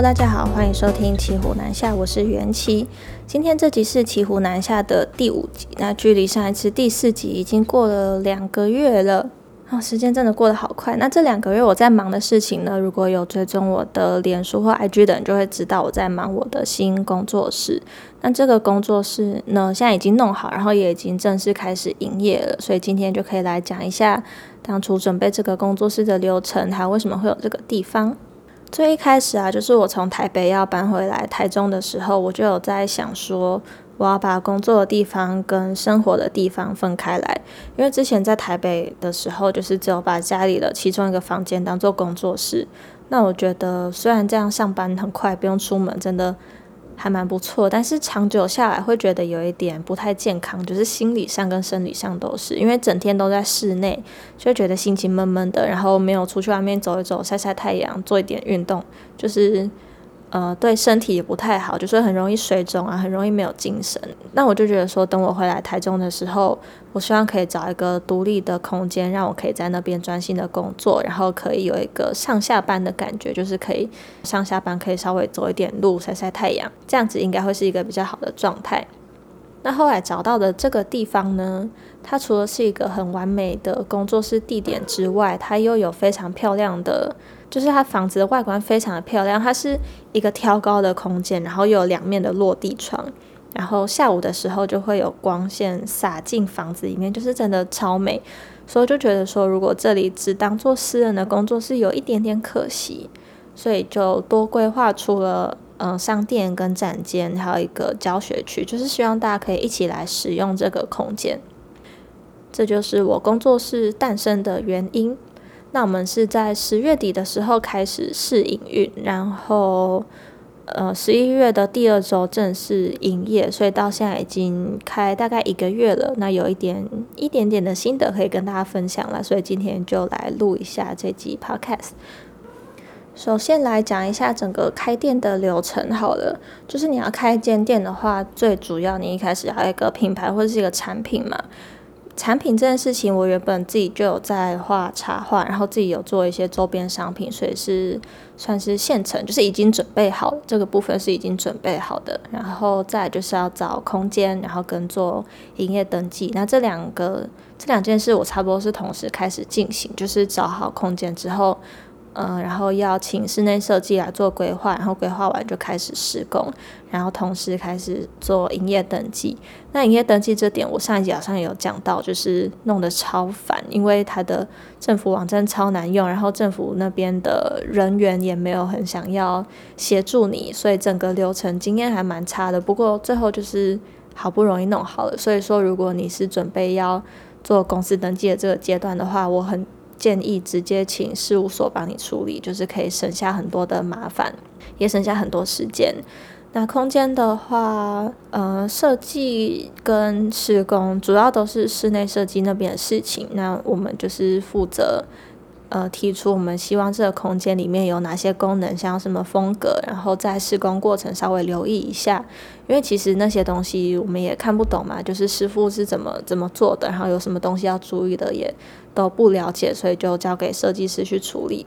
大家好，欢迎收听《骑虎南下》，我是袁琪。今天这集是《骑虎南下》的第五集，那距离上一次第四集已经过了两个月了。哦，时间真的过得好快。那这两个月我在忙的事情呢？如果有追踪我的脸书或 IG 的人，就会知道我在忙我的新工作室。那这个工作室呢，现在已经弄好，然后也已经正式开始营业了。所以今天就可以来讲一下当初准备这个工作室的流程，还有为什么会有这个地方。最一开始啊，就是我从台北要搬回来台中的时候，我就有在想说。我要把工作的地方跟生活的地方分开来，因为之前在台北的时候，就是只有把家里的其中一个房间当做工作室。那我觉得虽然这样上班很快，不用出门，真的还蛮不错，但是长久下来会觉得有一点不太健康，就是心理上跟生理上都是，因为整天都在室内，就觉得心情闷闷的，然后没有出去外面走一走、晒晒太阳、做一点运动，就是。呃，对身体也不太好，就是很容易水肿啊，很容易没有精神。那我就觉得说，等我回来台中的时候，我希望可以找一个独立的空间，让我可以在那边专心的工作，然后可以有一个上下班的感觉，就是可以上下班可以稍微走一点路，晒晒太阳，这样子应该会是一个比较好的状态。那后来找到的这个地方呢，它除了是一个很完美的工作室地点之外，它又有非常漂亮的。就是它房子的外观非常的漂亮，它是一个挑高的空间，然后又有两面的落地窗，然后下午的时候就会有光线洒进房子里面，就是真的超美，所以就觉得说，如果这里只当做私人的工作室，有一点点可惜，所以就多规划出了嗯商店跟展间，还有一个教学区，就是希望大家可以一起来使用这个空间，这就是我工作室诞生的原因。那我们是在十月底的时候开始试营运，然后呃十一月的第二周正式营业，所以到现在已经开大概一个月了。那有一点一点点的心得可以跟大家分享了，所以今天就来录一下这集 podcast。首先来讲一下整个开店的流程好了，就是你要开一间店的话，最主要你一开始要一个品牌或者是一个产品嘛。产品这件事情，我原本自己就有在画插画，然后自己有做一些周边商品，所以是算是现成，就是已经准备好这个部分是已经准备好的。然后再就是要找空间，然后跟做营业登记。那这两个这两件事，我差不多是同时开始进行，就是找好空间之后。嗯，然后要请室内设计来做规划，然后规划完就开始施工，然后同时开始做营业登记。那营业登记这点，我上一集好像有讲到，就是弄得超烦，因为它的政府网站超难用，然后政府那边的人员也没有很想要协助你，所以整个流程经验还蛮差的。不过最后就是好不容易弄好了，所以说如果你是准备要做公司登记的这个阶段的话，我很。建议直接请事务所帮你处理，就是可以省下很多的麻烦，也省下很多时间。那空间的话，呃，设计跟施工主要都是室内设计那边的事情，那我们就是负责。呃，提出我们希望这个空间里面有哪些功能，像什么风格，然后在施工过程稍微留意一下，因为其实那些东西我们也看不懂嘛，就是师傅是怎么怎么做的，然后有什么东西要注意的也都不了解，所以就交给设计师去处理。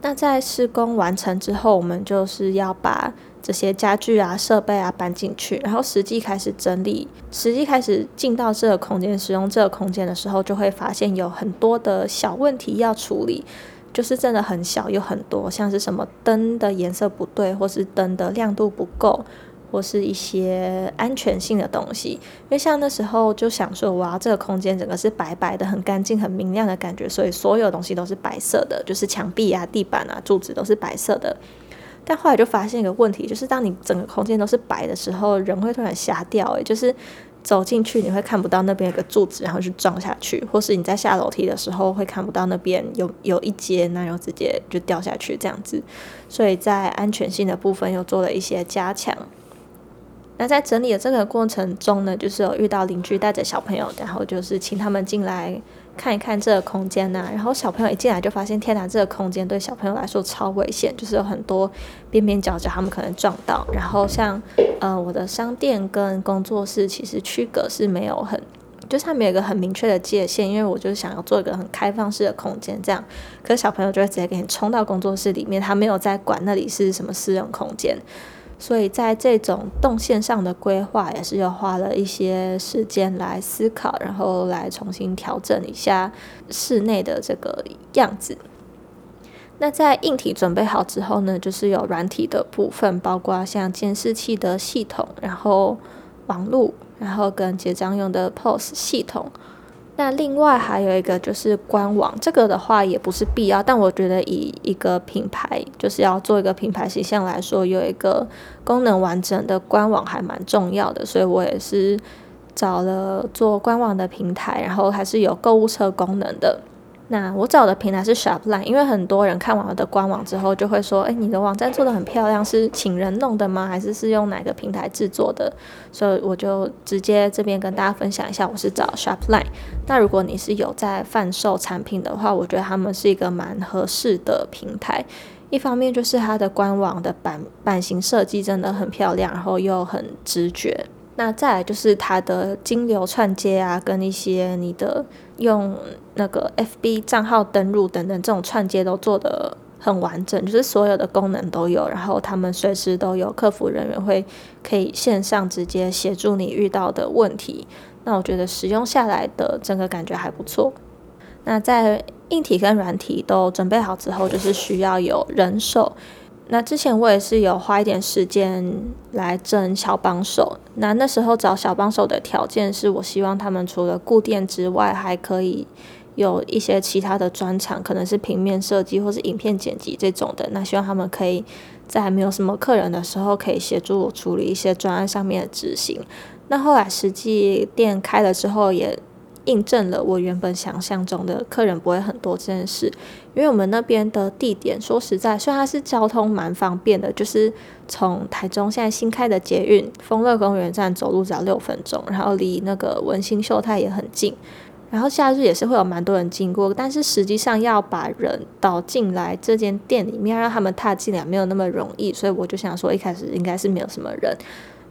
那在施工完成之后，我们就是要把。这些家具啊、设备啊搬进去，然后实际开始整理，实际开始进到这个空间使用这个空间的时候，就会发现有很多的小问题要处理，就是真的很小，有很多像是什么灯的颜色不对，或是灯的亮度不够，或是一些安全性的东西。因为像那时候就想说，哇，这个空间整个是白白的、很干净、很明亮的感觉，所以所有东西都是白色的，就是墙壁啊、地板啊、柱子都是白色的。但后来就发现一个问题，就是当你整个空间都是白的时候，人会突然瞎掉。诶，就是走进去你会看不到那边有个柱子，然后去撞下去，或是你在下楼梯的时候会看不到那边有有一阶，那然后直接就掉下去这样子。所以在安全性的部分又做了一些加强。那在整理的这个过程中呢，就是有遇到邻居带着小朋友，然后就是请他们进来。看一看这个空间呐，然后小朋友一进来就发现，天哪，这个空间对小朋友来说超危险，就是有很多边边角角，他们可能撞到。然后像呃我的商店跟工作室其实区隔是没有很，就是他们有一个很明确的界限，因为我就是想要做一个很开放式的空间，这样，可是小朋友就会直接给你冲到工作室里面，他没有在管那里是什么私人空间，所以在这种动线上的规划也是要花了一些时间来思考，然后来重新调整一下室内的这个样子。那在硬体准备好之后呢，就是有软体的部分，包括像监视器的系统，然后网络，然后跟结账用的 POS 系统。那另外还有一个就是官网，这个的话也不是必要，但我觉得以一个品牌就是要做一个品牌形象来说，有一个功能完整的官网还蛮重要的，所以我也是找了做官网的平台，然后还是有购物车功能的。那我找的平台是 Shopline，因为很多人看完我的官网之后就会说，哎，你的网站做的很漂亮，是请人弄的吗？还是是用哪个平台制作的？所以我就直接这边跟大家分享一下，我是找 Shopline。那如果你是有在贩售产品的话，我觉得他们是一个蛮合适的平台。一方面就是它的官网的版版型设计真的很漂亮，然后又很直觉。那再来就是它的金流串接啊，跟一些你的用那个 FB 账号登录等等这种串接都做得很完整，就是所有的功能都有，然后他们随时都有客服人员会可以线上直接协助你遇到的问题。那我觉得使用下来的整个感觉还不错。那在硬体跟软体都准备好之后，就是需要有人手。那之前我也是有花一点时间来争小帮手。那那时候找小帮手的条件是我希望他们除了固店之外，还可以有一些其他的专长，可能是平面设计或是影片剪辑这种的。那希望他们可以在还没有什么客人的时候，可以协助我处理一些专案上面的执行。那后来实际店开了之后，也印证了我原本想象中的客人不会很多这件事，因为我们那边的地点说实在，虽然它是交通蛮方便的，就是从台中现在新开的捷运丰乐公园站走路只要六分钟，然后离那个文心秀泰也很近，然后假日也是会有蛮多人经过，但是实际上要把人导进来这间店里面，让他们踏进来没有那么容易，所以我就想说一开始应该是没有什么人。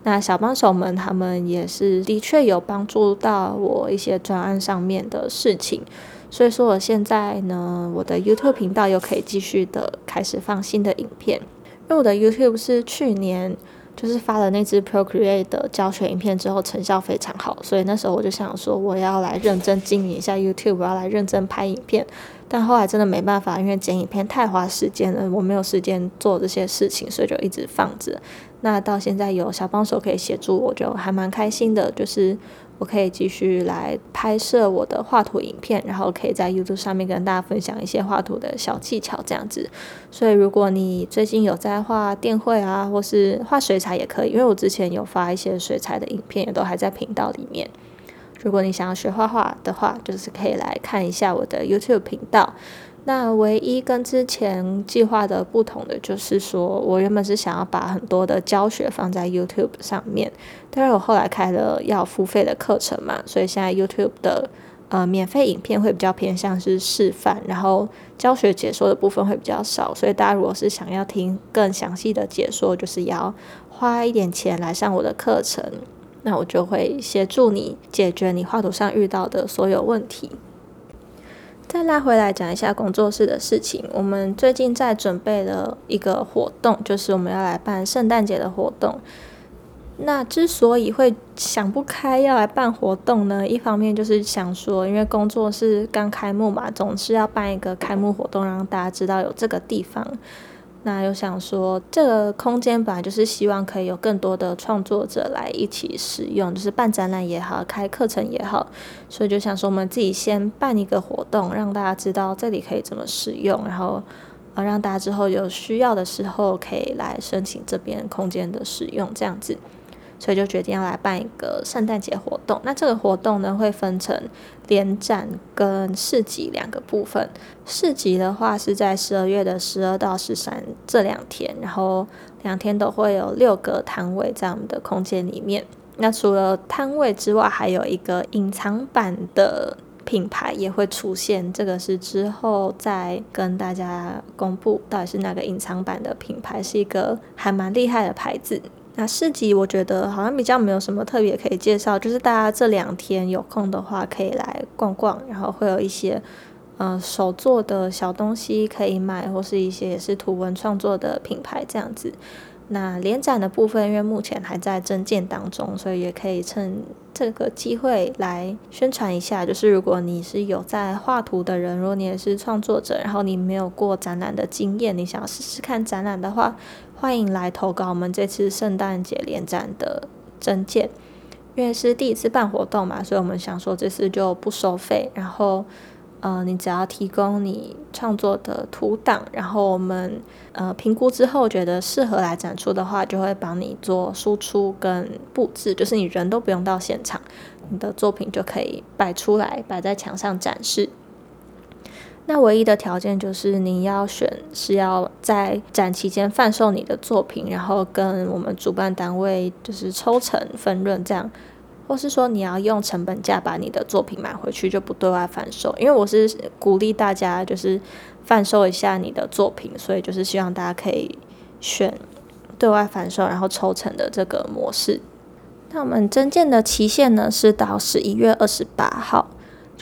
那小帮手们，他们也是的确有帮助到我一些专案上面的事情，所以说我现在呢，我的 YouTube 频道又可以继续的开始放新的影片，因为我的 YouTube 是去年就是发了那支 Procreate 的教学影片之后，成效非常好，所以那时候我就想说，我要来认真经营一下 YouTube，我要来认真拍影片，但后来真的没办法，因为剪影片太花时间了，我没有时间做这些事情，所以就一直放着。那到现在有小帮手可以协助，我就还蛮开心的。就是我可以继续来拍摄我的画图影片，然后可以在 YouTube 上面跟大家分享一些画图的小技巧这样子。所以如果你最近有在画电绘啊，或是画水彩也可以，因为我之前有发一些水彩的影片，也都还在频道里面。如果你想要学画画的话，就是可以来看一下我的 YouTube 频道。那唯一跟之前计划的不同的，就是说我原本是想要把很多的教学放在 YouTube 上面，但是我后来开了要付费的课程嘛，所以现在 YouTube 的呃免费影片会比较偏向是示范，然后教学解说的部分会比较少，所以大家如果是想要听更详细的解说，就是要花一点钱来上我的课程，那我就会协助你解决你画图上遇到的所有问题。再拉回来讲一下工作室的事情。我们最近在准备了一个活动，就是我们要来办圣诞节的活动。那之所以会想不开要来办活动呢，一方面就是想说，因为工作室刚开幕嘛，总是要办一个开幕活动，让大家知道有这个地方。那又想说，这个空间本来就是希望可以有更多的创作者来一起使用，就是办展览也好，开课程也好，所以就想说，我们自己先办一个活动，让大家知道这里可以怎么使用，然后呃，让大家之后有需要的时候可以来申请这边空间的使用，这样子。所以就决定要来办一个圣诞节活动。那这个活动呢，会分成联展跟市集两个部分。市集的话是在十二月的十二到十三这两天，然后两天都会有六个摊位在我们的空间里面。那除了摊位之外，还有一个隐藏版的品牌也会出现。这个是之后再跟大家公布到底是哪个隐藏版的品牌，是一个还蛮厉害的牌子。那市集我觉得好像比较没有什么特别可以介绍，就是大家这两天有空的话可以来逛逛，然后会有一些呃手做的小东西可以买，或是一些也是图文创作的品牌这样子。那联展的部分，因为目前还在增建当中，所以也可以趁这个机会来宣传一下。就是如果你是有在画图的人，如果你也是创作者，然后你没有过展览的经验，你想要试试看展览的话，欢迎来投稿我们这次圣诞节联展的增建。因为是第一次办活动嘛，所以我们想说这次就不收费，然后。呃，你只要提供你创作的图档，然后我们呃评估之后觉得适合来展出的话，就会帮你做输出跟布置，就是你人都不用到现场，你的作品就可以摆出来，摆在墙上展示。那唯一的条件就是你要选是要在展期间贩售你的作品，然后跟我们主办单位就是抽成分润这样。或是说你要用成本价把你的作品买回去，就不对外贩售。因为我是鼓励大家就是贩售一下你的作品，所以就是希望大家可以选对外贩售，然后抽成的这个模式。那我们增建的期限呢是到十一月二十八号。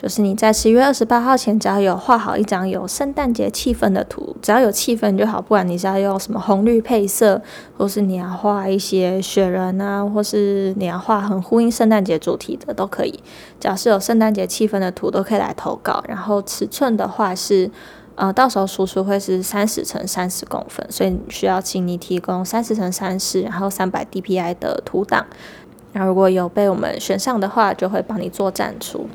就是你在十一月二十八号前，只要有画好一张有圣诞节气氛的图，只要有气氛就好。不管你是要用什么红绿配色，或是你要画一些雪人啊，或是你要画很呼应圣诞节主题的，都可以。只要是有圣诞节气氛的图，都可以来投稿。然后尺寸的话是，呃，到时候输出会是三十乘三十公分，所以需要请你提供三十乘三十，然后三百 DPI 的图档。那如果有被我们选上的话，就会帮你做展出。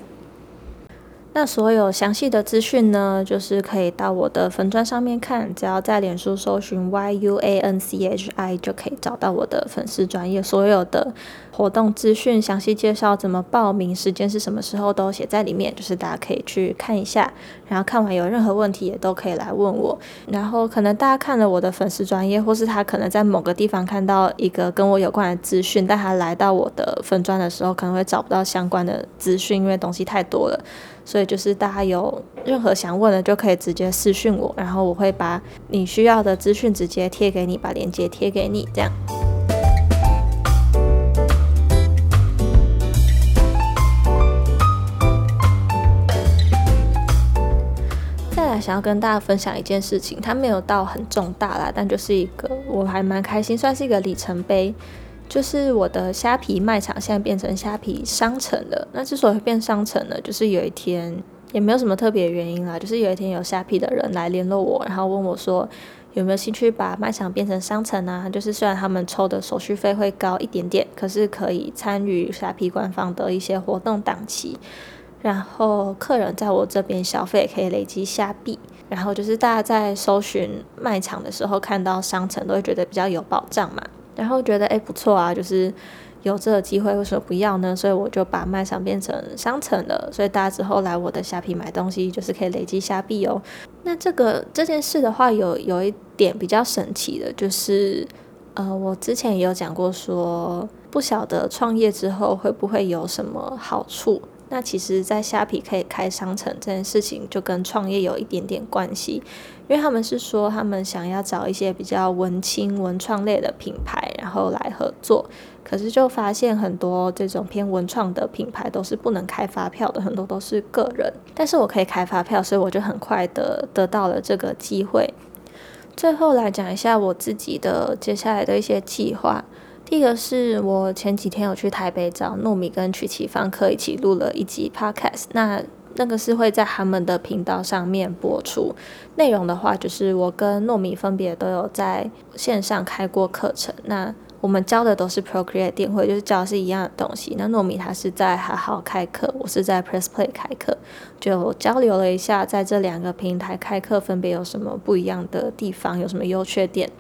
那所有详细的资讯呢，就是可以到我的粉砖上面看，只要在脸书搜寻 Y U A N C H I 就可以找到我的粉丝专业，所有的活动资讯、详细介绍怎么报名、时间是什么时候都写在里面，就是大家可以去看一下。然后看完有任何问题也都可以来问我。然后可能大家看了我的粉丝专业，或是他可能在某个地方看到一个跟我有关的资讯，但他来到我的粉砖的时候，可能会找不到相关的资讯，因为东西太多了。所以就是大家有任何想问的，就可以直接私讯我，然后我会把你需要的资讯直接贴给你，把链接贴给你，这样。再来，想要跟大家分享一件事情，它没有到很重大啦，但就是一个我还蛮开心，算是一个里程碑。就是我的虾皮卖场现在变成虾皮商城了。那之所以会变商城呢，就是有一天也没有什么特别原因啦，就是有一天有虾皮的人来联络我，然后问我说有没有兴趣把卖场变成商城啊？就是虽然他们抽的手续费会高一点点，可是可以参与虾皮官方的一些活动档期，然后客人在我这边消费可以累积虾币，然后就是大家在搜寻卖场的时候看到商城都会觉得比较有保障嘛。然后觉得哎不错啊，就是有这个机会，为什么不要呢？所以我就把卖场变成商城了，所以大家之后来我的虾皮买东西，就是可以累积虾币哦。那这个这件事的话，有有一点比较神奇的，就是呃，我之前也有讲过，说不晓得创业之后会不会有什么好处。那其实，在虾皮可以开商城这件事情，就跟创业有一点点关系。因为他们是说，他们想要找一些比较文青文创类的品牌，然后来合作。可是就发现很多这种偏文创的品牌都是不能开发票的，很多都是个人。但是我可以开发票，所以我就很快的得到了这个机会。最后来讲一下我自己的接下来的一些计划。第一个是我前几天有去台北找糯米跟曲奇方客一起录了一集 podcast，那。那个是会在他们的频道上面播出内容的话，就是我跟糯米分别都有在线上开过课程。那我们教的都是 Procreate 电绘，就是教的是一样的东西。那糯米他是在还好开课，我是在 Press Play 开课，就交流了一下，在这两个平台开课分别有什么不一样的地方，有什么优缺点。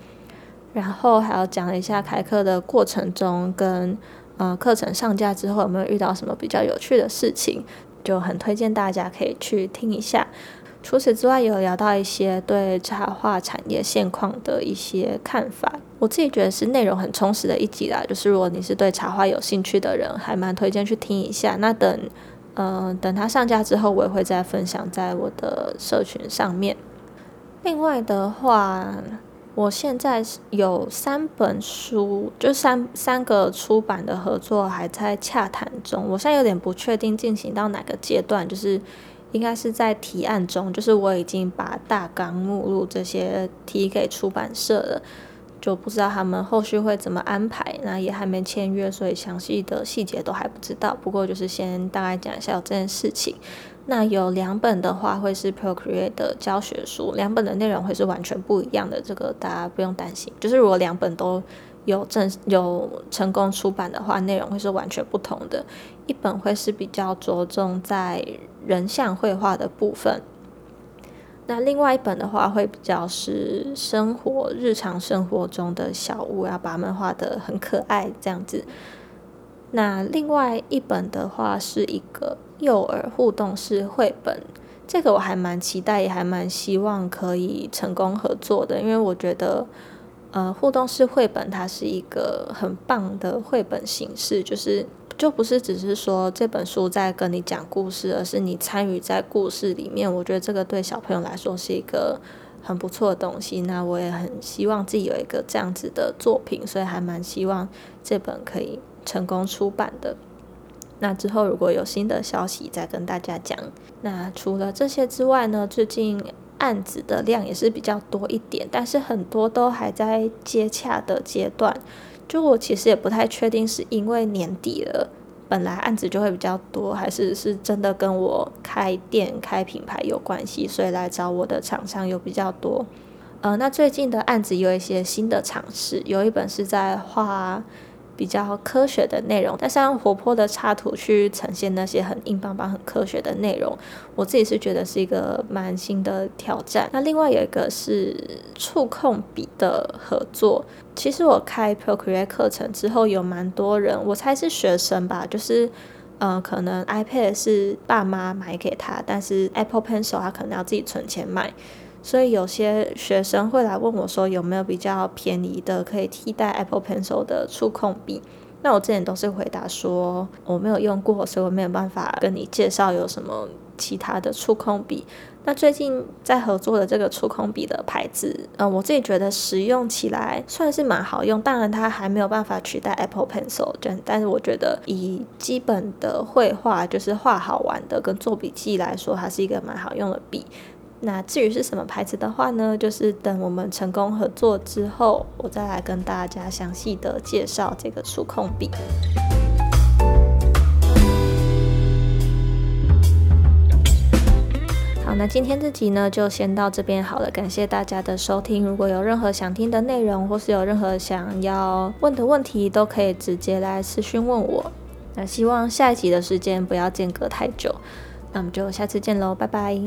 然后还要讲一下开课的过程中，跟呃课程上架之后有没有遇到什么比较有趣的事情。就很推荐大家可以去听一下。除此之外，有聊到一些对插画产业现况的一些看法。我自己觉得是内容很充实的一集啦。就是如果你是对插画有兴趣的人，还蛮推荐去听一下。那等，嗯，等它上架之后，我也会再分享在我的社群上面。另外的话，我现在有三本书，就三三个出版的合作还在洽谈中。我现在有点不确定进行到哪个阶段，就是应该是在提案中，就是我已经把大纲、目录这些提给出版社了，就不知道他们后续会怎么安排。那也还没签约，所以详细的细节都还不知道。不过就是先大概讲一下有这件事情。那有两本的话，会是 Procreate 的教学书，两本的内容会是完全不一样的，这个大家不用担心。就是如果两本都有正有成功出版的话，内容会是完全不同的。一本会是比较着重在人像绘画的部分，那另外一本的话会比较是生活日常生活中的小物，要把它们画得很可爱这样子。那另外一本的话是一个。幼儿互动式绘本，这个我还蛮期待，也还蛮希望可以成功合作的，因为我觉得，呃，互动式绘本它是一个很棒的绘本形式，就是就不是只是说这本书在跟你讲故事，而是你参与在故事里面。我觉得这个对小朋友来说是一个很不错的东西。那我也很希望自己有一个这样子的作品，所以还蛮希望这本可以成功出版的。那之后如果有新的消息再跟大家讲。那除了这些之外呢，最近案子的量也是比较多一点，但是很多都还在接洽的阶段。就我其实也不太确定是因为年底了，本来案子就会比较多，还是是真的跟我开店开品牌有关系，所以来找我的厂商有比较多。呃，那最近的案子有一些新的尝试，有一本是在画。比较科学的内容，但是用活泼的插图去呈现那些很硬邦邦、很科学的内容，我自己是觉得是一个蛮新的挑战。那另外有一个是触控笔的合作，其实我开 Procreate 课程之后，有蛮多人，我猜是学生吧，就是呃，可能 iPad 是爸妈买给他，但是 Apple Pencil 他可能要自己存钱买。所以有些学生会来问我，说有没有比较便宜的可以替代 Apple Pencil 的触控笔？那我之前都是回答说我没有用过，所以我没有办法跟你介绍有什么其他的触控笔。那最近在合作的这个触控笔的牌子，嗯，我自己觉得使用起来算是蛮好用，当然它还没有办法取代 Apple Pencil，但但是我觉得以基本的绘画，就是画好玩的跟做笔记来说，它是一个蛮好用的笔。那至于是什么牌子的话呢？就是等我们成功合作之后，我再来跟大家详细的介绍这个触控笔。好，那今天这集呢就先到这边好了，感谢大家的收听。如果有任何想听的内容，或是有任何想要问的问题，都可以直接来私讯问我。那希望下一集的时间不要间隔太久，那我们就下次见喽，拜拜。